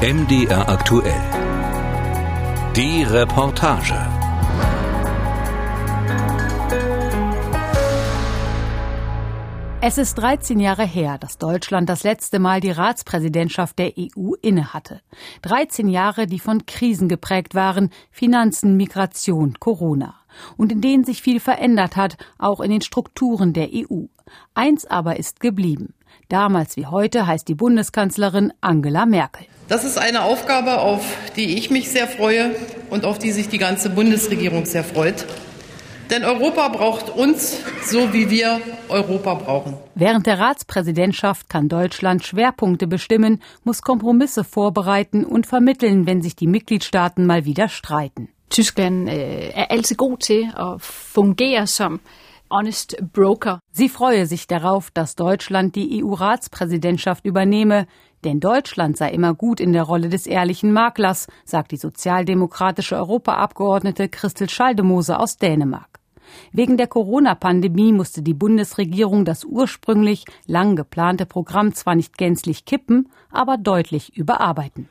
MDR aktuell. Die Reportage. Es ist 13 Jahre her, dass Deutschland das letzte Mal die Ratspräsidentschaft der EU innehatte. 13 Jahre, die von Krisen geprägt waren, Finanzen, Migration, Corona. Und in denen sich viel verändert hat, auch in den Strukturen der EU. Eins aber ist geblieben. Damals wie heute heißt die Bundeskanzlerin Angela Merkel. Das ist eine Aufgabe, auf die ich mich sehr freue und auf die sich die ganze Bundesregierung sehr freut. Denn Europa braucht uns, so wie wir Europa brauchen. Während der Ratspräsidentschaft kann Deutschland Schwerpunkte bestimmen, muss Kompromisse vorbereiten und vermitteln, wenn sich die Mitgliedstaaten mal wieder streiten. Tyskland äh, er altid god til at fungere som honest broker. Sie freue sich darauf, dass Deutschland die EU-Ratspräsidentschaft übernehme, denn Deutschland sei immer gut in der Rolle des ehrlichen Maklers, sagt die sozialdemokratische Europaabgeordnete Christel Schaldemose aus Dänemark. Wegen der Corona-Pandemie musste die Bundesregierung das ursprünglich lang geplante Programm zwar nicht gänzlich kippen, aber deutlich überarbeiten.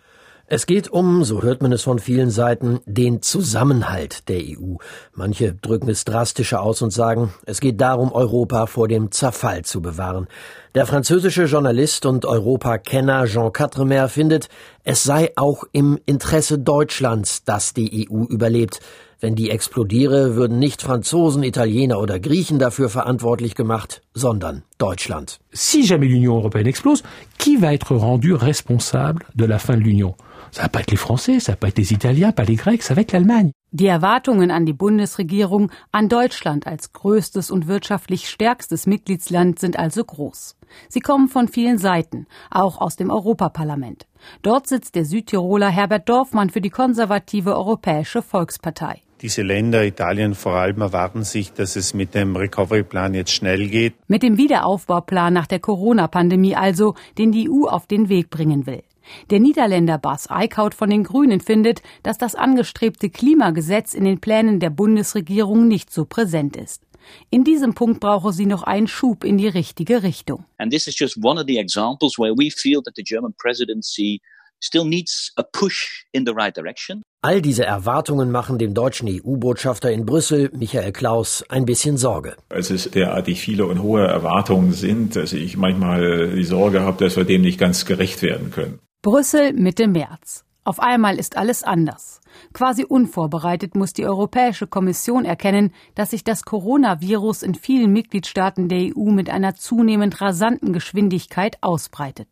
Es geht um, so hört man es von vielen Seiten, den Zusammenhalt der EU. Manche drücken es drastischer aus und sagen, es geht darum, Europa vor dem Zerfall zu bewahren. Der französische Journalist und Europakenner Jean Quatremer findet, es sei auch im Interesse Deutschlands, dass die EU überlebt. Wenn die explodiere, würden nicht Franzosen, Italiener oder Griechen dafür verantwortlich gemacht, sondern Deutschland. Si jamais l'Union européenne explose, qui va être rendu responsable de la fin de l'Union Ça va pas être les Français, ça va pas être les Italiens, pas les Grecs, ça va être l'Allemagne. Die Erwartungen an die Bundesregierung, an Deutschland als größtes und wirtschaftlich stärkstes Mitgliedsland sind also groß. Sie kommen von vielen Seiten, auch aus dem Europaparlament. Dort sitzt der Südtiroler Herbert Dorfmann für die konservative Europäische Volkspartei. Diese Länder, Italien vor allem, erwarten sich, dass es mit dem Recovery-Plan jetzt schnell geht. Mit dem Wiederaufbauplan nach der Corona-Pandemie also, den die EU auf den Weg bringen will. Der Niederländer Bas Eickhout von den Grünen findet, dass das angestrebte Klimagesetz in den Plänen der Bundesregierung nicht so präsent ist. In diesem Punkt brauche sie noch einen Schub in die richtige Richtung. And this is just one of the examples where we feel that the German presidency still needs a push in the right direction. All diese Erwartungen machen dem deutschen EU-Botschafter in Brüssel, Michael Klaus, ein bisschen Sorge. Als es derartig viele und hohe Erwartungen sind, dass ich manchmal die Sorge habe, dass wir dem nicht ganz gerecht werden können. Brüssel Mitte März. Auf einmal ist alles anders. Quasi unvorbereitet muss die Europäische Kommission erkennen, dass sich das Coronavirus in vielen Mitgliedstaaten der EU mit einer zunehmend rasanten Geschwindigkeit ausbreitet.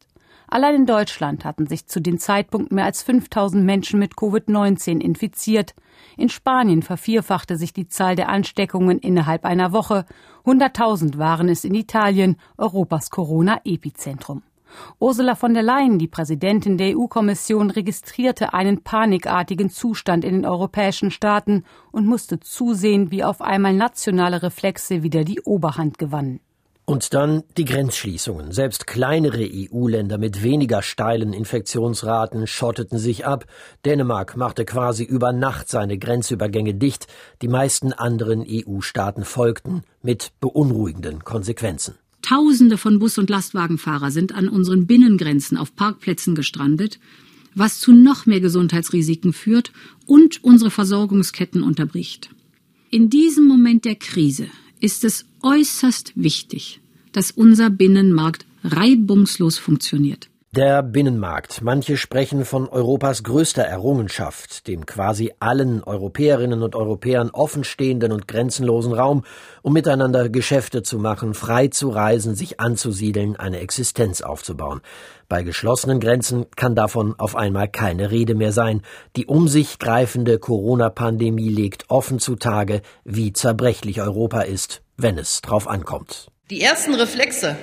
Allein in Deutschland hatten sich zu dem Zeitpunkt mehr als 5000 Menschen mit Covid-19 infiziert. In Spanien vervierfachte sich die Zahl der Ansteckungen innerhalb einer Woche. 100.000 waren es in Italien, Europas Corona-Epizentrum. Ursula von der Leyen, die Präsidentin der EU-Kommission, registrierte einen panikartigen Zustand in den europäischen Staaten und musste zusehen, wie auf einmal nationale Reflexe wieder die Oberhand gewannen. Und dann die Grenzschließungen. Selbst kleinere EU-Länder mit weniger steilen Infektionsraten schotteten sich ab. Dänemark machte quasi über Nacht seine Grenzübergänge dicht. Die meisten anderen EU-Staaten folgten mit beunruhigenden Konsequenzen. Tausende von Bus- und Lastwagenfahrer sind an unseren Binnengrenzen auf Parkplätzen gestrandet, was zu noch mehr Gesundheitsrisiken führt und unsere Versorgungsketten unterbricht. In diesem Moment der Krise ist es äußerst wichtig, dass unser Binnenmarkt reibungslos funktioniert. Der Binnenmarkt. Manche sprechen von Europas größter Errungenschaft, dem quasi allen Europäerinnen und Europäern offenstehenden und grenzenlosen Raum, um miteinander Geschäfte zu machen, frei zu reisen, sich anzusiedeln, eine Existenz aufzubauen. Bei geschlossenen Grenzen kann davon auf einmal keine Rede mehr sein. Die um sich greifende Corona-Pandemie legt offen zutage, wie zerbrechlich Europa ist, wenn es drauf ankommt. Die ersten Reflexe,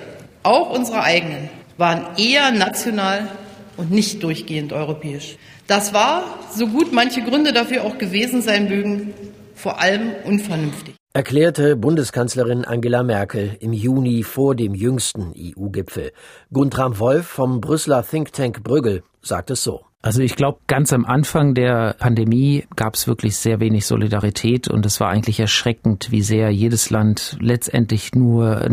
auch unsere eigenen, waren eher national und nicht durchgehend europäisch. Das war, so gut manche Gründe dafür auch gewesen sein mögen, vor allem unvernünftig. Erklärte Bundeskanzlerin Angela Merkel im Juni vor dem jüngsten EU-Gipfel. Guntram Wolf vom Brüsseler Think Tank Brüggel sagt es so. Also ich glaube, ganz am Anfang der Pandemie gab es wirklich sehr wenig Solidarität und es war eigentlich erschreckend, wie sehr jedes Land letztendlich nur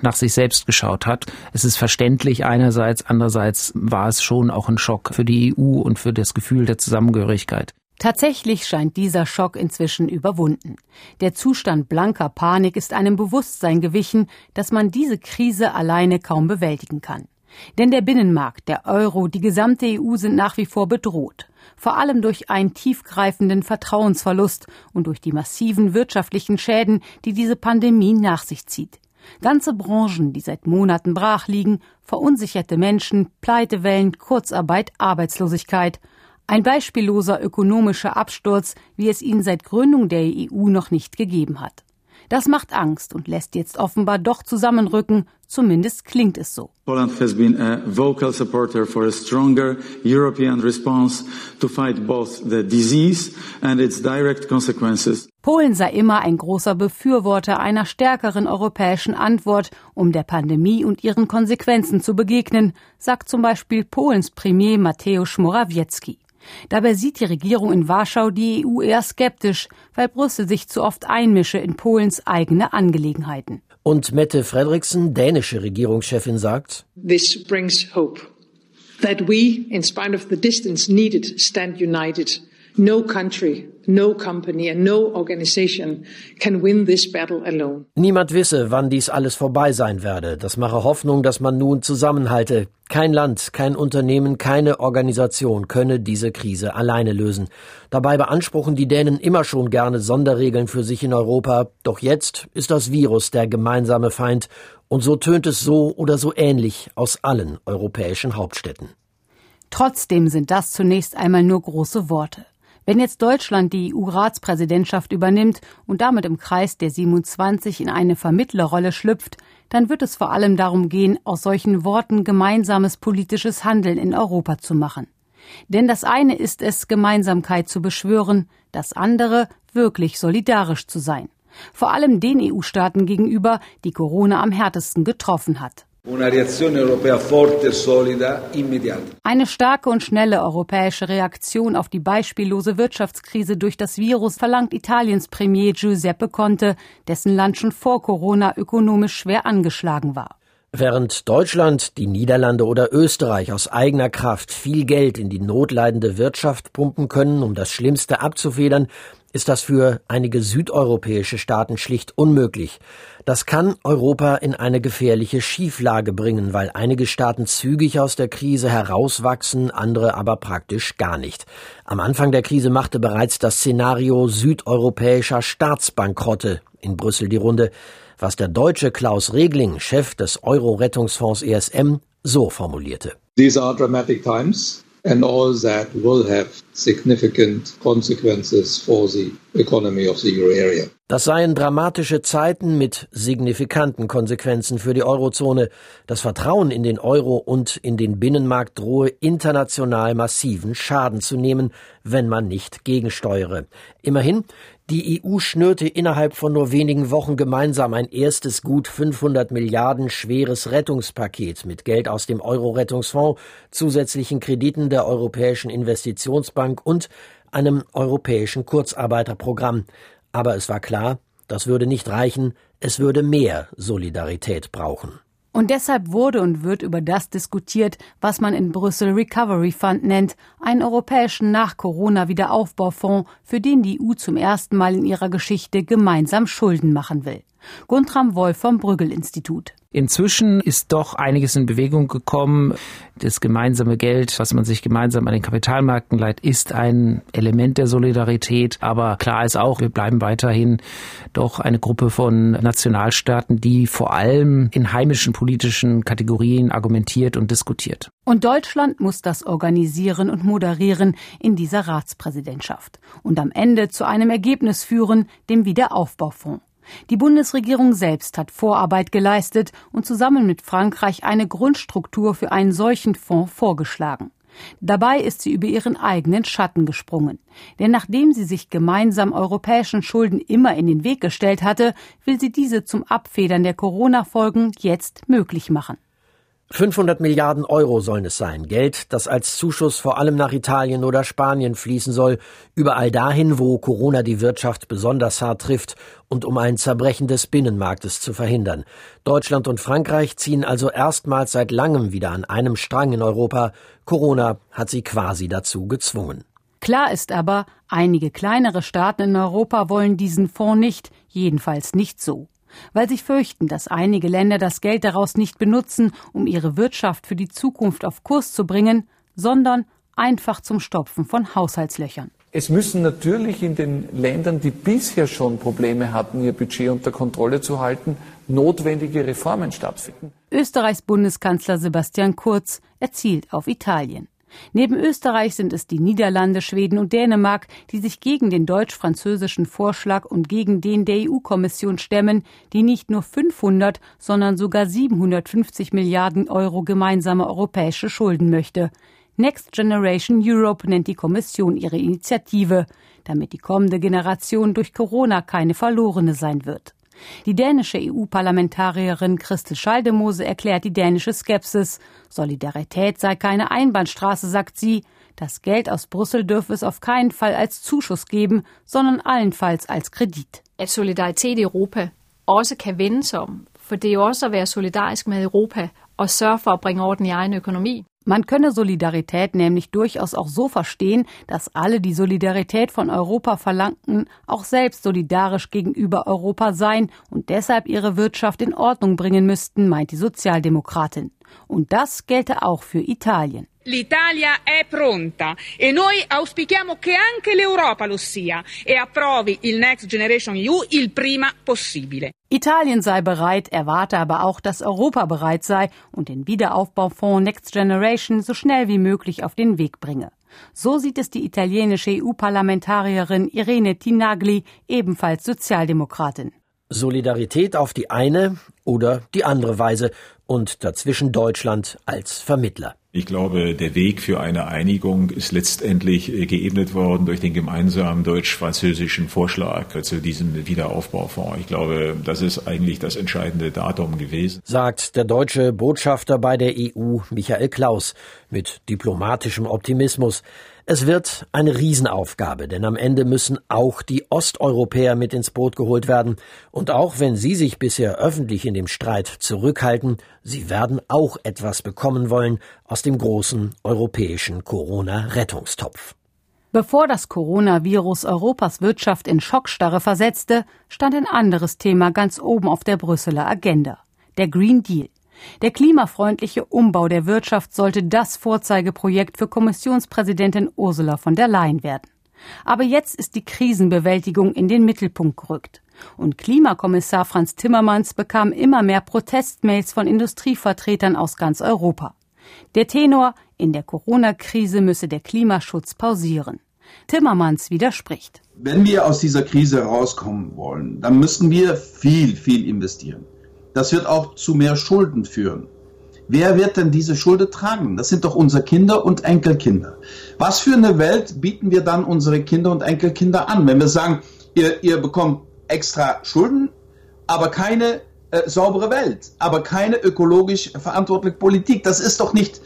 nach sich selbst geschaut hat. Es ist verständlich einerseits, andererseits war es schon auch ein Schock für die EU und für das Gefühl der Zusammengehörigkeit. Tatsächlich scheint dieser Schock inzwischen überwunden. Der Zustand blanker Panik ist einem Bewusstsein gewichen, dass man diese Krise alleine kaum bewältigen kann. Denn der Binnenmarkt, der Euro, die gesamte EU sind nach wie vor bedroht. Vor allem durch einen tiefgreifenden Vertrauensverlust und durch die massiven wirtschaftlichen Schäden, die diese Pandemie nach sich zieht. Ganze Branchen, die seit Monaten brach liegen, verunsicherte Menschen, Pleitewellen, Kurzarbeit, Arbeitslosigkeit. Ein beispielloser ökonomischer Absturz, wie es ihn seit Gründung der EU noch nicht gegeben hat. Das macht Angst und lässt jetzt offenbar doch zusammenrücken, zumindest klingt es so. Poland has been a vocal supporter for a stronger European response to fight both the disease and its direct consequences. Polen sei immer ein großer Befürworter einer stärkeren europäischen Antwort, um der Pandemie und ihren Konsequenzen zu begegnen, sagt zum Beispiel Polens Premier Mateusz Morawiecki. Dabei sieht die Regierung in Warschau die EU eher skeptisch, weil Brüssel sich zu oft einmische in Polens eigene Angelegenheiten. Und Mette Frederiksen, dänische Regierungschefin, sagt: This brings hope that we, in spite of the distance needed, stand united. No country, no company and no organization can win this battle alone. Niemand wisse, wann dies alles vorbei sein werde. Das mache Hoffnung, dass man nun zusammenhalte. Kein Land, kein Unternehmen, keine Organisation könne diese Krise alleine lösen. Dabei beanspruchen die Dänen immer schon gerne Sonderregeln für sich in Europa. Doch jetzt ist das Virus der gemeinsame Feind. Und so tönt es so oder so ähnlich aus allen europäischen Hauptstädten. Trotzdem sind das zunächst einmal nur große Worte. Wenn jetzt Deutschland die EU-Ratspräsidentschaft übernimmt und damit im Kreis der 27 in eine Vermittlerrolle schlüpft, dann wird es vor allem darum gehen, aus solchen Worten gemeinsames politisches Handeln in Europa zu machen. Denn das eine ist es, Gemeinsamkeit zu beschwören, das andere, wirklich solidarisch zu sein. Vor allem den EU-Staaten gegenüber, die Corona am härtesten getroffen hat. Eine starke und schnelle europäische Reaktion auf die beispiellose Wirtschaftskrise durch das Virus verlangt Italiens Premier Giuseppe Conte, dessen Land schon vor Corona ökonomisch schwer angeschlagen war. Während Deutschland, die Niederlande oder Österreich aus eigener Kraft viel Geld in die notleidende Wirtschaft pumpen können, um das Schlimmste abzufedern, ist das für einige südeuropäische Staaten schlicht unmöglich. Das kann Europa in eine gefährliche Schieflage bringen, weil einige Staaten zügig aus der Krise herauswachsen, andere aber praktisch gar nicht. Am Anfang der Krise machte bereits das Szenario südeuropäischer Staatsbankrotte in Brüssel die Runde, was der deutsche Klaus Regling, Chef des Euro-Rettungsfonds ESM, so formulierte. These are dramatic times and all that will have significant consequences for the economy of the euro area. Das seien dramatische Zeiten mit signifikanten Konsequenzen für die Eurozone. Das Vertrauen in den Euro und in den Binnenmarkt drohe international massiven Schaden zu nehmen, wenn man nicht gegensteuere. Immerhin, die EU schnürte innerhalb von nur wenigen Wochen gemeinsam ein erstes gut 500 Milliarden schweres Rettungspaket mit Geld aus dem Euro-Rettungsfonds, zusätzlichen Krediten der Europäischen Investitionsbank und einem europäischen Kurzarbeiterprogramm. Aber es war klar, das würde nicht reichen, es würde mehr Solidarität brauchen. Und deshalb wurde und wird über das diskutiert, was man in Brüssel Recovery Fund nennt, einen europäischen Nach-Corona-Wiederaufbaufonds, für den die EU zum ersten Mal in ihrer Geschichte gemeinsam Schulden machen will. Guntram Wolf vom Brüggel-Institut. Inzwischen ist doch einiges in Bewegung gekommen. Das gemeinsame Geld, was man sich gemeinsam an den Kapitalmärkten leiht, ist ein Element der Solidarität. Aber klar ist auch, wir bleiben weiterhin doch eine Gruppe von Nationalstaaten, die vor allem in heimischen politischen Kategorien argumentiert und diskutiert. Und Deutschland muss das organisieren und moderieren in dieser Ratspräsidentschaft und am Ende zu einem Ergebnis führen, dem Wiederaufbaufonds. Die Bundesregierung selbst hat Vorarbeit geleistet und zusammen mit Frankreich eine Grundstruktur für einen solchen Fonds vorgeschlagen. Dabei ist sie über ihren eigenen Schatten gesprungen. Denn nachdem sie sich gemeinsam europäischen Schulden immer in den Weg gestellt hatte, will sie diese zum Abfedern der Corona-Folgen jetzt möglich machen. 500 Milliarden Euro sollen es sein. Geld, das als Zuschuss vor allem nach Italien oder Spanien fließen soll. Überall dahin, wo Corona die Wirtschaft besonders hart trifft und um ein Zerbrechen des Binnenmarktes zu verhindern. Deutschland und Frankreich ziehen also erstmals seit langem wieder an einem Strang in Europa. Corona hat sie quasi dazu gezwungen. Klar ist aber, einige kleinere Staaten in Europa wollen diesen Fonds nicht, jedenfalls nicht so weil sie fürchten, dass einige Länder das Geld daraus nicht benutzen, um ihre Wirtschaft für die Zukunft auf Kurs zu bringen, sondern einfach zum Stopfen von Haushaltslöchern. Es müssen natürlich in den Ländern, die bisher schon Probleme hatten, ihr Budget unter Kontrolle zu halten, notwendige Reformen stattfinden. Österreichs Bundeskanzler Sebastian Kurz erzielt auf Italien. Neben Österreich sind es die Niederlande, Schweden und Dänemark, die sich gegen den deutsch-französischen Vorschlag und gegen den der EU-Kommission stemmen, die nicht nur 500, sondern sogar 750 Milliarden Euro gemeinsame europäische Schulden möchte. Next Generation Europe nennt die Kommission ihre Initiative, damit die kommende Generation durch Corona keine verlorene sein wird. Die dänische EU-Parlamentarierin Christel Schaldemose erklärt die dänische Skepsis. Solidarität sei keine Einbahnstraße, sagt sie. Das Geld aus Brüssel dürfe es auf keinen Fall als Zuschuss geben, sondern allenfalls als Kredit. At solidaritet i Europa også kan vende sig om, for det er også at være solidarisk med Europa og sørge for at bringe orden. Man könne Solidarität nämlich durchaus auch so verstehen, dass alle, die Solidarität von Europa verlangten, auch selbst solidarisch gegenüber Europa seien und deshalb ihre Wirtschaft in Ordnung bringen müssten, meint die Sozialdemokratin. Und das gelte auch für Italien. L'Italia è pronta e noi auspichiamo che anche l'Europa lo sia e approvi il Next Generation EU il prima possibile. Italien sei bereit, erwarte aber auch, dass Europa bereit sei und den Wiederaufbaufonds Next Generation so schnell wie möglich auf den Weg bringe. So sieht es die italienische EU-Parlamentarierin Irene Tinagli, ebenfalls Sozialdemokratin. Solidarität auf die eine oder die andere Weise und dazwischen Deutschland als Vermittler. Ich glaube, der Weg für eine Einigung ist letztendlich äh, geebnet worden durch den gemeinsamen deutsch-französischen Vorschlag zu diesem Wiederaufbaufonds. Ich glaube, das ist eigentlich das entscheidende Datum gewesen. Sagt der deutsche Botschafter bei der EU, Michael Klaus, mit diplomatischem Optimismus. Es wird eine Riesenaufgabe, denn am Ende müssen auch die Osteuropäer mit ins Boot geholt werden. Und auch wenn sie sich bisher öffentlich in dem Streit zurückhalten, sie werden auch etwas bekommen wollen aus dem großen europäischen Corona-Rettungstopf. Bevor das Coronavirus Europas Wirtschaft in Schockstarre versetzte, stand ein anderes Thema ganz oben auf der Brüsseler Agenda. Der Green Deal. Der klimafreundliche Umbau der Wirtschaft sollte das Vorzeigeprojekt für Kommissionspräsidentin Ursula von der Leyen werden. Aber jetzt ist die Krisenbewältigung in den Mittelpunkt gerückt. Und Klimakommissar Franz Timmermans bekam immer mehr Protestmails von Industrievertretern aus ganz Europa. Der Tenor, in der Corona-Krise müsse der Klimaschutz pausieren. Timmermans widerspricht. Wenn wir aus dieser Krise rauskommen wollen, dann müssen wir viel, viel investieren. Das wird auch zu mehr Schulden führen. Wer wird denn diese Schulden tragen? Das sind doch unsere Kinder und Enkelkinder. Was für eine Welt bieten wir dann unsere Kinder und Enkelkinder an, wenn wir sagen, ihr, ihr bekommt extra Schulden, aber keine äh, saubere Welt, aber keine ökologisch verantwortliche Politik? Das ist doch nicht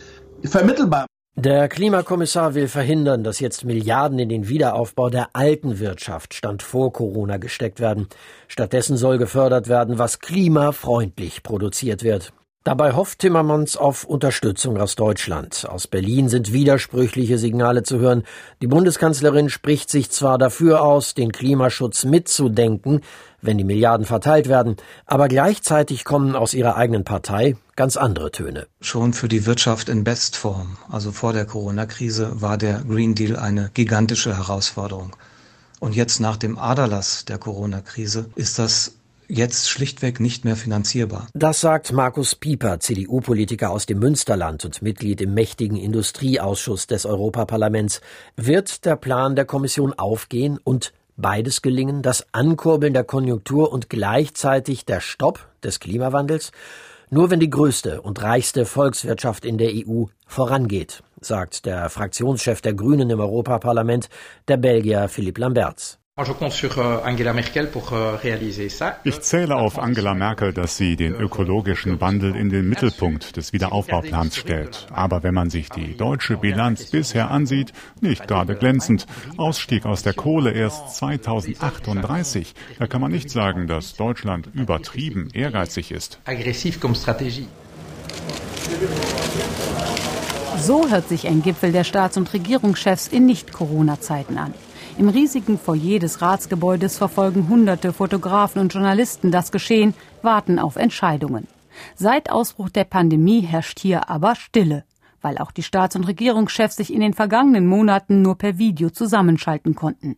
vermittelbar. Der Klimakommissar will verhindern, dass jetzt Milliarden in den Wiederaufbau der alten Wirtschaft stand vor Corona gesteckt werden. Stattdessen soll gefördert werden, was klimafreundlich produziert wird. Dabei hofft Timmermans auf Unterstützung aus Deutschland. Aus Berlin sind widersprüchliche Signale zu hören. Die Bundeskanzlerin spricht sich zwar dafür aus, den Klimaschutz mitzudenken, wenn die Milliarden verteilt werden, aber gleichzeitig kommen aus ihrer eigenen Partei ganz andere Töne. Schon für die Wirtschaft in Bestform, also vor der Corona-Krise, war der Green Deal eine gigantische Herausforderung. Und jetzt nach dem Aderlass der Corona-Krise ist das jetzt schlichtweg nicht mehr finanzierbar. Das sagt Markus Pieper, CDU-Politiker aus dem Münsterland und Mitglied im mächtigen Industrieausschuss des Europaparlaments. Wird der Plan der Kommission aufgehen und beides gelingen, das Ankurbeln der Konjunktur und gleichzeitig der Stopp des Klimawandels? Nur wenn die größte und reichste Volkswirtschaft in der EU vorangeht, sagt der Fraktionschef der Grünen im Europaparlament, der Belgier Philippe Lamberts. Euh, euh, ich zähle auf Angela Merkel, dass sie den ökologischen Wandel in den Mittelpunkt des Wiederaufbauplans stellt. Aber wenn man sich die deutsche Bilanz bisher ansieht, nicht gerade glänzend. Ausstieg aus der Kohle erst 2038. Da kann man nicht sagen, dass Deutschland übertrieben ehrgeizig ist. So hört sich ein Gipfel der Staats- und Regierungschefs in Nicht-Corona-Zeiten an. Im riesigen Foyer des Ratsgebäudes verfolgen hunderte Fotografen und Journalisten das Geschehen, warten auf Entscheidungen. Seit Ausbruch der Pandemie herrscht hier aber Stille, weil auch die Staats- und Regierungschefs sich in den vergangenen Monaten nur per Video zusammenschalten konnten.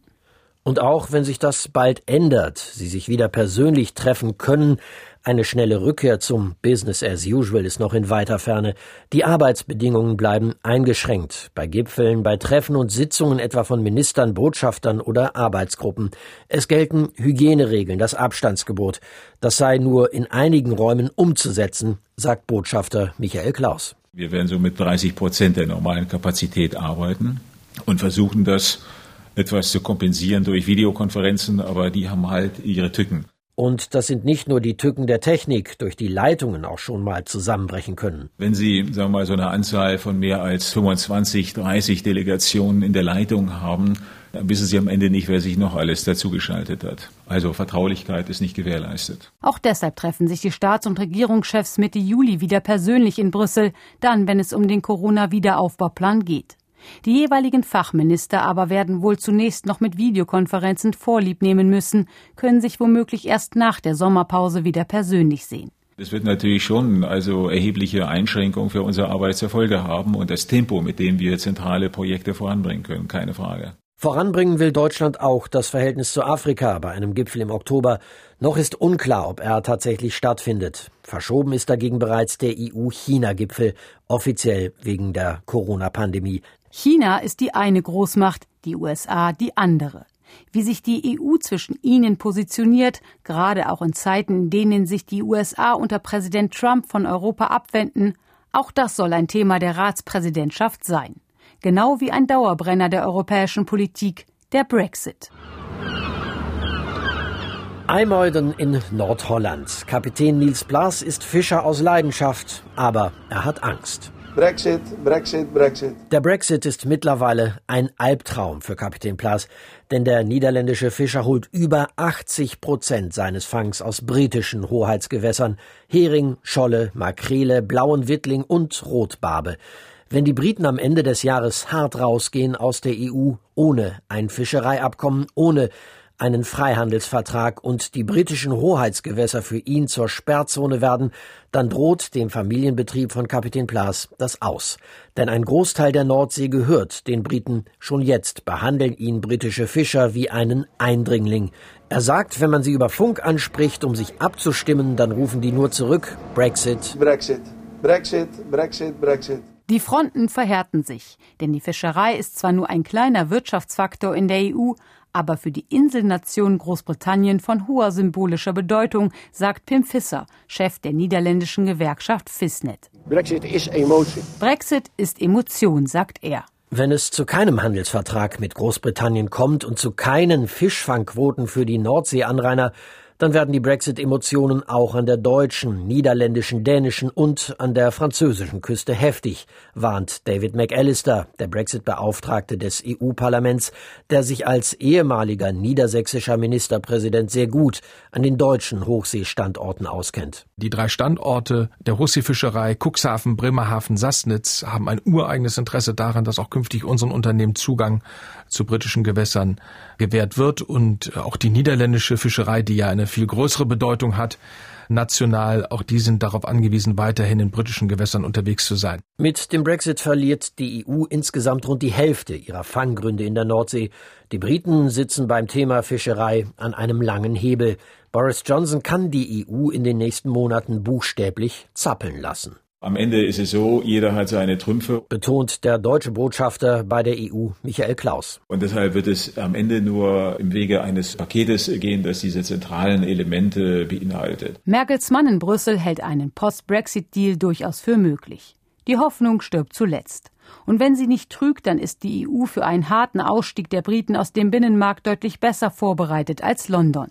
Und auch wenn sich das bald ändert, sie sich wieder persönlich treffen können, eine schnelle Rückkehr zum Business as usual ist noch in weiter Ferne. Die Arbeitsbedingungen bleiben eingeschränkt. Bei Gipfeln, bei Treffen und Sitzungen etwa von Ministern, Botschaftern oder Arbeitsgruppen. Es gelten Hygieneregeln, das Abstandsgebot. Das sei nur in einigen Räumen umzusetzen, sagt Botschafter Michael Klaus. Wir werden so mit 30 Prozent der normalen Kapazität arbeiten und versuchen das etwas zu kompensieren durch Videokonferenzen, aber die haben halt ihre Tücken. Und das sind nicht nur die Tücken der Technik, durch die Leitungen auch schon mal zusammenbrechen können. Wenn Sie, sagen wir mal, so eine Anzahl von mehr als 25, 30 Delegationen in der Leitung haben, dann wissen Sie am Ende nicht, wer sich noch alles dazugeschaltet hat. Also Vertraulichkeit ist nicht gewährleistet. Auch deshalb treffen sich die Staats- und Regierungschefs Mitte Juli wieder persönlich in Brüssel, dann, wenn es um den Corona-Wiederaufbauplan geht. Die jeweiligen Fachminister aber werden wohl zunächst noch mit Videokonferenzen Vorlieb nehmen müssen, können sich womöglich erst nach der Sommerpause wieder persönlich sehen. Das wird natürlich schon also erhebliche Einschränkungen für unsere Arbeit zur Folge haben und das Tempo, mit dem wir zentrale Projekte voranbringen können, keine Frage. Voranbringen will Deutschland auch das Verhältnis zu Afrika bei einem Gipfel im Oktober. Noch ist unklar, ob er tatsächlich stattfindet. Verschoben ist dagegen bereits der EU-China-Gipfel, offiziell wegen der Corona-Pandemie. China ist die eine Großmacht, die USA die andere. Wie sich die EU zwischen ihnen positioniert, gerade auch in Zeiten, in denen sich die USA unter Präsident Trump von Europa abwenden, auch das soll ein Thema der Ratspräsidentschaft sein. Genau wie ein Dauerbrenner der europäischen Politik, der Brexit. Eimeuden in Nordholland. Kapitän Niels Blas ist Fischer aus Leidenschaft, aber er hat Angst. Brexit, Brexit, Brexit. Der Brexit ist mittlerweile ein Albtraum für Kapitän Plas, denn der niederländische Fischer holt über 80 Prozent seines Fangs aus britischen Hoheitsgewässern. Hering, Scholle, Makrele, blauen Wittling und Rotbarbe. Wenn die Briten am Ende des Jahres hart rausgehen aus der EU, ohne ein Fischereiabkommen, ohne einen Freihandelsvertrag und die britischen Hoheitsgewässer für ihn zur Sperrzone werden, dann droht dem Familienbetrieb von Kapitän Plas das aus. Denn ein Großteil der Nordsee gehört den Briten. Schon jetzt behandeln ihn britische Fischer wie einen Eindringling. Er sagt, wenn man sie über Funk anspricht, um sich abzustimmen, dann rufen die nur zurück Brexit. Brexit. Brexit, Brexit, Brexit. Die Fronten verhärten sich, denn die Fischerei ist zwar nur ein kleiner Wirtschaftsfaktor in der EU, aber für die Inselnation Großbritannien von hoher symbolischer Bedeutung, sagt Pim Visser, Chef der niederländischen Gewerkschaft Fisnet. Brexit ist Emotion. Brexit ist Emotion, sagt er. Wenn es zu keinem Handelsvertrag mit Großbritannien kommt und zu keinen Fischfangquoten für die Nordseeanrainer, dann werden die Brexit-Emotionen auch an der deutschen, niederländischen, dänischen und an der französischen Küste heftig, warnt David McAllister, der Brexit-Beauftragte des EU-Parlaments, der sich als ehemaliger niedersächsischer Ministerpräsident sehr gut an den deutschen Hochseestandorten auskennt. Die drei Standorte der Hochseefischerei Cuxhaven, Bremerhaven, Sassnitz haben ein ureigenes Interesse daran, dass auch künftig unseren Unternehmen Zugang zu britischen Gewässern gewährt wird und auch die niederländische Fischerei, die ja eine viel größere Bedeutung hat, national, auch die sind darauf angewiesen, weiterhin in britischen Gewässern unterwegs zu sein. Mit dem Brexit verliert die EU insgesamt rund die Hälfte ihrer Fanggründe in der Nordsee. Die Briten sitzen beim Thema Fischerei an einem langen Hebel. Boris Johnson kann die EU in den nächsten Monaten buchstäblich zappeln lassen. Am Ende ist es so, jeder hat seine Trümpfe. Betont der deutsche Botschafter bei der EU, Michael Klaus. Und deshalb wird es am Ende nur im Wege eines Paketes gehen, das diese zentralen Elemente beinhaltet. Merkels Mann in Brüssel hält einen Post-Brexit-Deal durchaus für möglich. Die Hoffnung stirbt zuletzt. Und wenn sie nicht trügt, dann ist die EU für einen harten Ausstieg der Briten aus dem Binnenmarkt deutlich besser vorbereitet als London.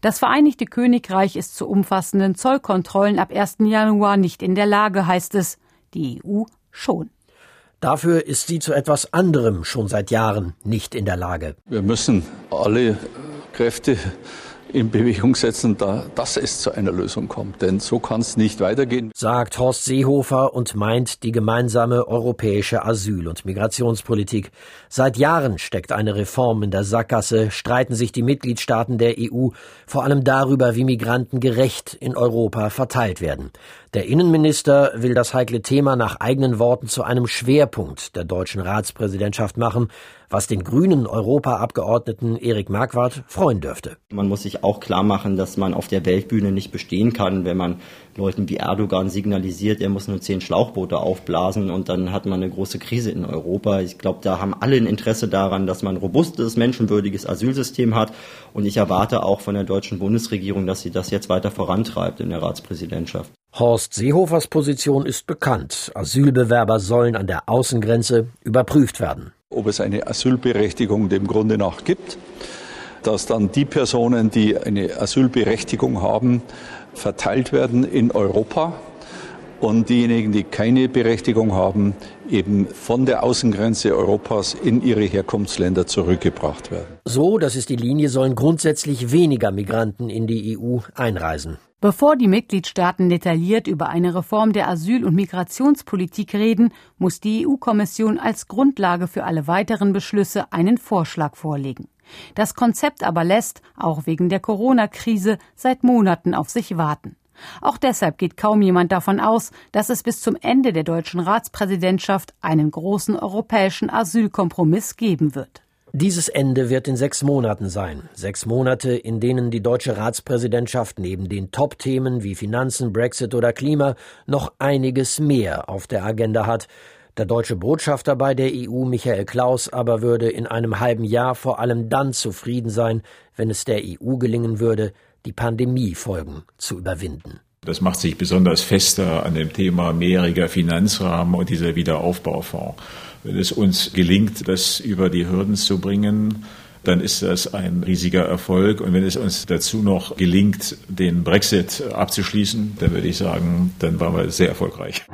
Das Vereinigte Königreich ist zu umfassenden Zollkontrollen ab 1. Januar nicht in der Lage, heißt es, die EU schon. Dafür ist sie zu etwas anderem schon seit Jahren nicht in der Lage. Wir müssen alle Kräfte in Bewegung setzen, da, dass es zu einer Lösung kommt. Denn so kann es nicht weitergehen. Sagt Horst Seehofer und meint die gemeinsame europäische Asyl- und Migrationspolitik. Seit Jahren steckt eine Reform in der Sackgasse, streiten sich die Mitgliedstaaten der EU vor allem darüber, wie Migranten gerecht in Europa verteilt werden. Der Innenminister will das heikle Thema nach eigenen Worten zu einem Schwerpunkt der deutschen Ratspräsidentschaft machen, was den grünen Europaabgeordneten Erik Marquardt freuen dürfte. Man muss sich auch klar machen, dass man auf der Weltbühne nicht bestehen kann, wenn man Leuten wie Erdogan signalisiert, er muss nur zehn Schlauchboote aufblasen und dann hat man eine große Krise in Europa. Ich glaube, da haben alle ein Interesse daran, dass man ein robustes, menschenwürdiges Asylsystem hat und ich erwarte auch von der deutschen Bundesregierung, dass sie das jetzt weiter vorantreibt in der Ratspräsidentschaft. Horst Seehofers Position ist bekannt. Asylbewerber sollen an der Außengrenze überprüft werden. Ob es eine Asylberechtigung dem Grunde nach gibt, dass dann die Personen, die eine Asylberechtigung haben, verteilt werden in Europa und diejenigen, die keine Berechtigung haben, eben von der Außengrenze Europas in ihre Herkunftsländer zurückgebracht werden. So, das ist die Linie, sollen grundsätzlich weniger Migranten in die EU einreisen. Bevor die Mitgliedstaaten detailliert über eine Reform der Asyl- und Migrationspolitik reden, muss die EU-Kommission als Grundlage für alle weiteren Beschlüsse einen Vorschlag vorlegen. Das Konzept aber lässt, auch wegen der Corona-Krise, seit Monaten auf sich warten. Auch deshalb geht kaum jemand davon aus, dass es bis zum Ende der deutschen Ratspräsidentschaft einen großen europäischen Asylkompromiss geben wird. Dieses Ende wird in sechs Monaten sein. Sechs Monate, in denen die deutsche Ratspräsidentschaft neben den Top-Themen wie Finanzen, Brexit oder Klima noch einiges mehr auf der Agenda hat. Der deutsche Botschafter bei der EU, Michael Klaus, aber würde in einem halben Jahr vor allem dann zufrieden sein, wenn es der EU gelingen würde, die Pandemiefolgen zu überwinden. Das macht sich besonders fester an dem Thema mehrjähriger Finanzrahmen und dieser Wiederaufbaufonds. Wenn es uns gelingt, das über die Hürden zu bringen, dann ist das ein riesiger Erfolg. Und wenn es uns dazu noch gelingt, den Brexit abzuschließen, dann würde ich sagen, dann waren wir sehr erfolgreich.